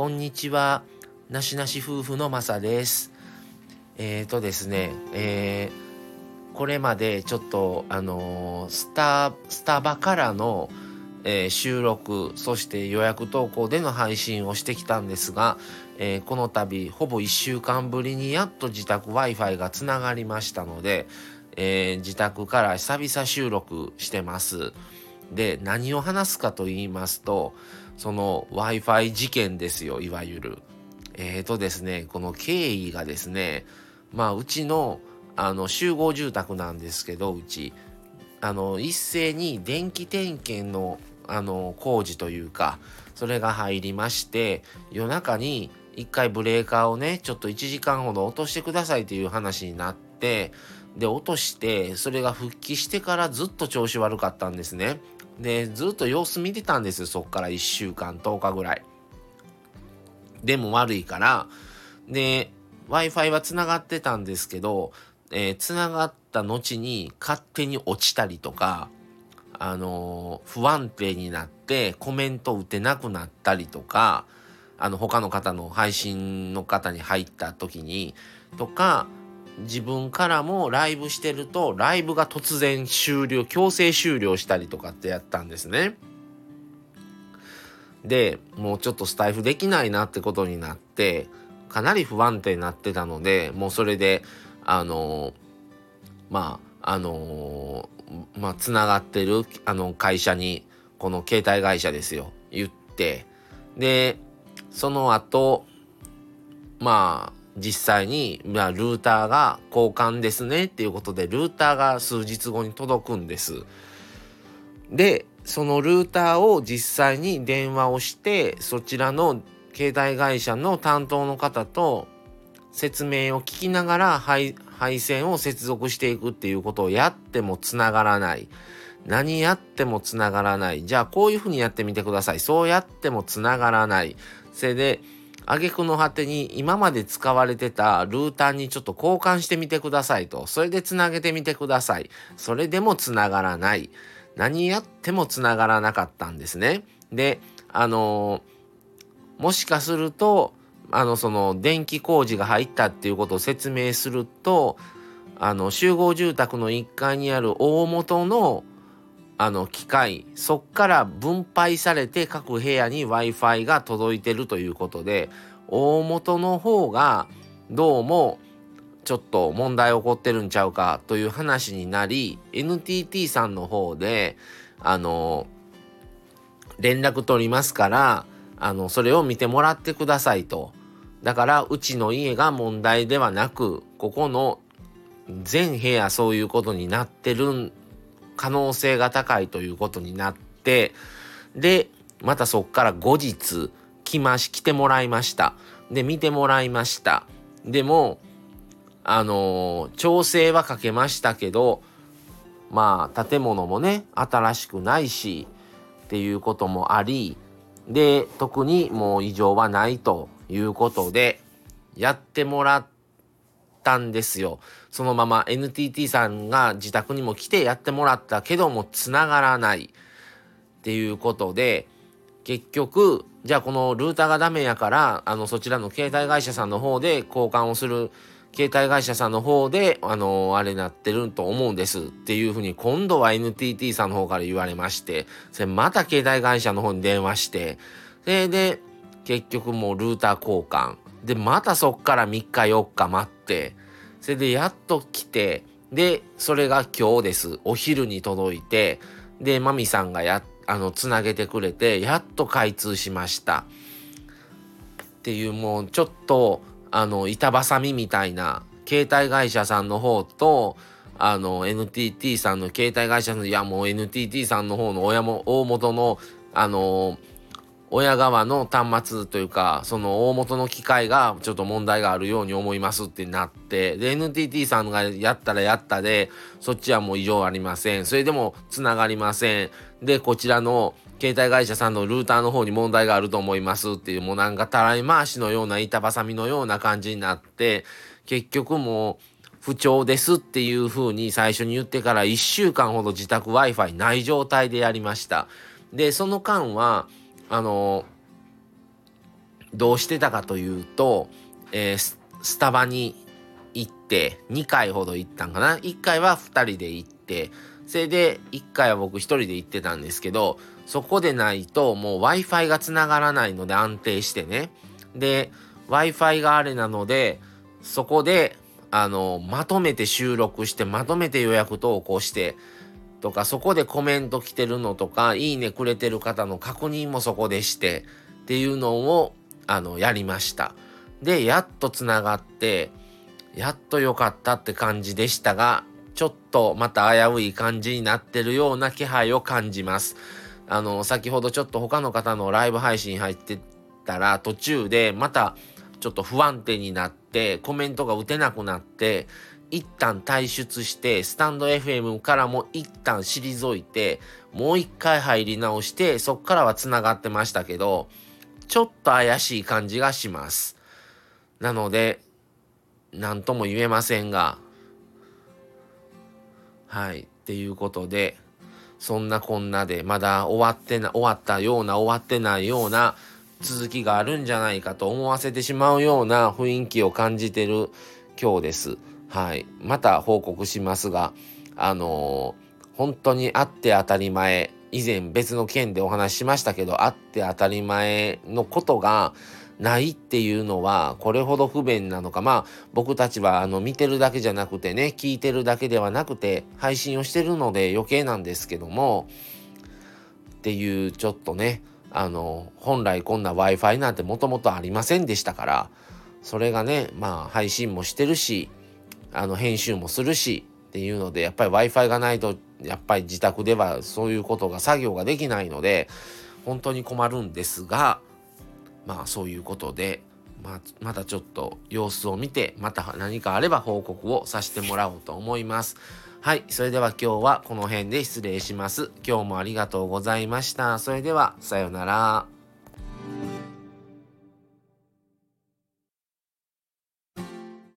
こんにちは。なしなし夫婦のまさです。えっ、ー、とですね、えー、これまでちょっと、あのー、スタ、スタバからの、えー、収録、そして予約投稿での配信をしてきたんですが、えー、この度、ほぼ1週間ぶりにやっと自宅 Wi-Fi がつながりましたので、えー、自宅から久々収録してます。で、何を話すかと言いますと、その Wi-Fi 事件ですよ、いわゆる。えーとですね、この経緯がですね、まあ、うちの、あの、集合住宅なんですけど、うち、あの、一斉に電気点検の、あの、工事というか、それが入りまして、夜中に一回ブレーカーをね、ちょっと1時間ほど落としてくださいという話になって、で、落として、それが復帰してからずっと調子悪かったんですね。で、ずっと様子見てたんですよ、そっから1週間、10日ぐらい。でも悪いから、で、Wi-Fi は繋がってたんですけど、えー、繋がった後に勝手に落ちたりとか、あのー、不安定になってコメント打てなくなったりとか、あの、他の方の配信の方に入った時に、とか、自分からもライブしてると、ライブが突然終了、強制終了したりとかってやったんですね。で、もうちょっとスタイフできないなってことになって、かなり不安定になってたので、もうそれで、あのまあ、あのまあ、つながってる、あの、会社に、この携帯会社ですよ、言って、で、その後、まあ、実際に、まあ、ルーターが交換ですねっていうことで、ルーターが数日後に届くんです。で、そのルーターを実際に電話をして、そちらの携帯会社の担当の方と説明を聞きながら配線を接続していくっていうことをやっても繋がらない。何やっても繋がらない。じゃあこういうふうにやってみてください。そうやっても繋がらない。それで、挙句の果てに今まで使われてたルーターにちょっと交換してみてくださいと。それで繋げてみてください。それでも繋がらない。何やっても繋がらなかったんですね。で、あのー、もしかすると、あの、その、電気工事が入ったっていうことを説明すると、あの、集合住宅の1階にある大元のあの機械そっから分配されて各部屋に Wi-Fi が届いてるということで大元の方がどうもちょっと問題起こってるんちゃうかという話になり NTT さんの方であの連絡取りますからあのそれを見てもらってくださいと。だからうちの家が問題ではなくここの全部屋そういうことになってるん可能性が高いということになって、で、またそっから後日来まし、来てもらいました。で、見てもらいました。でも、あのー、調整はかけましたけど、まあ、建物もね、新しくないし、っていうこともあり、で、特にもう異常はないということで、やってもらってたんですよ。そのまま NTT さんが自宅にも来てやってもらったけども繋がらないっていうことで、結局、じゃあこのルーターがダメやから、あの、そちらの携帯会社さんの方で交換をする、携帯会社さんの方で、あの、あれなってると思うんですっていうふうに今度は NTT さんの方から言われまして、それまた携帯会社の方に電話して、それで、結局もうルーター交換。で、またそっから3日4日待って、それでやっと来て、で、それが今日です。お昼に届いて、で、マミさんがや、あの、つなげてくれて、やっと開通しました。っていう、もうちょっと、あの、板挟みみたいな、携帯会社さんの方と、あの、NTT さんの携帯会社の、いや、もう NTT さんの方の親も、大元の、あの親側の端末というか、その大元の機械がちょっと問題があるように思いますってなって、で、NTT さんがやったらやったで、そっちはもう異常ありません。それでも繋がりません。で、こちらの携帯会社さんのルーターの方に問題があると思いますっていう、もうなんかたらい回しのような板挟みのような感じになって、結局もう不調ですっていう風に最初に言ってから1週間ほど自宅 Wi-Fi ない状態でやりました。で、その間は、あのどうしてたかというと、えー、スタバに行って2回ほど行ったんかな。1回は2人で行ってそれで1回は僕1人で行ってたんですけどそこでないともう w i f i がつながらないので安定してね。で w i f i があれなのでそこであのまとめて収録してまとめて予約投稿してとかそこでコメント来てるのとかいいねくれてる方の確認もそこでしてっていうのをあのやりました。でやっとつながってやっと良かったって感じでしたがちょっとまた危うい感じになってるような気配を感じます。あの先ほどちょっと他の方のライブ配信入ってたら途中でまたちょっと不安定になってコメントが打てなくなって一旦退出してスタンド FM からも一旦退いてもう一回入り直してそっからは繋がってましたけどちょっと怪しい感じがしますなので何とも言えませんがはいっていうことでそんなこんなでまだ終わってな終わったような終わってないような続きがあるんじゃないかと思わせてしまうような雰囲気を感じてる今日です。はい。また報告しますが、あのー、本当にあって当たり前、以前別の件でお話ししましたけど、あって当たり前のことが、ないっていうのはこれほど不便なのかまあ僕たちはあの見てるだけじゃなくてね聞いてるだけではなくて配信をしてるので余計なんですけどもっていうちょっとねあの本来こんな w i f i なんてもともとありませんでしたからそれがねまあ配信もしてるしあの編集もするしっていうのでやっぱり w i f i がないとやっぱり自宅ではそういうことが作業ができないので本当に困るんですがまあそういうことで、まあ、またちょっと様子を見てまた何かあれば報告をさせてもらおうと思います。はい。それでは今日はこの辺で失礼します。今日もありがとうございました。それでは、さようなら。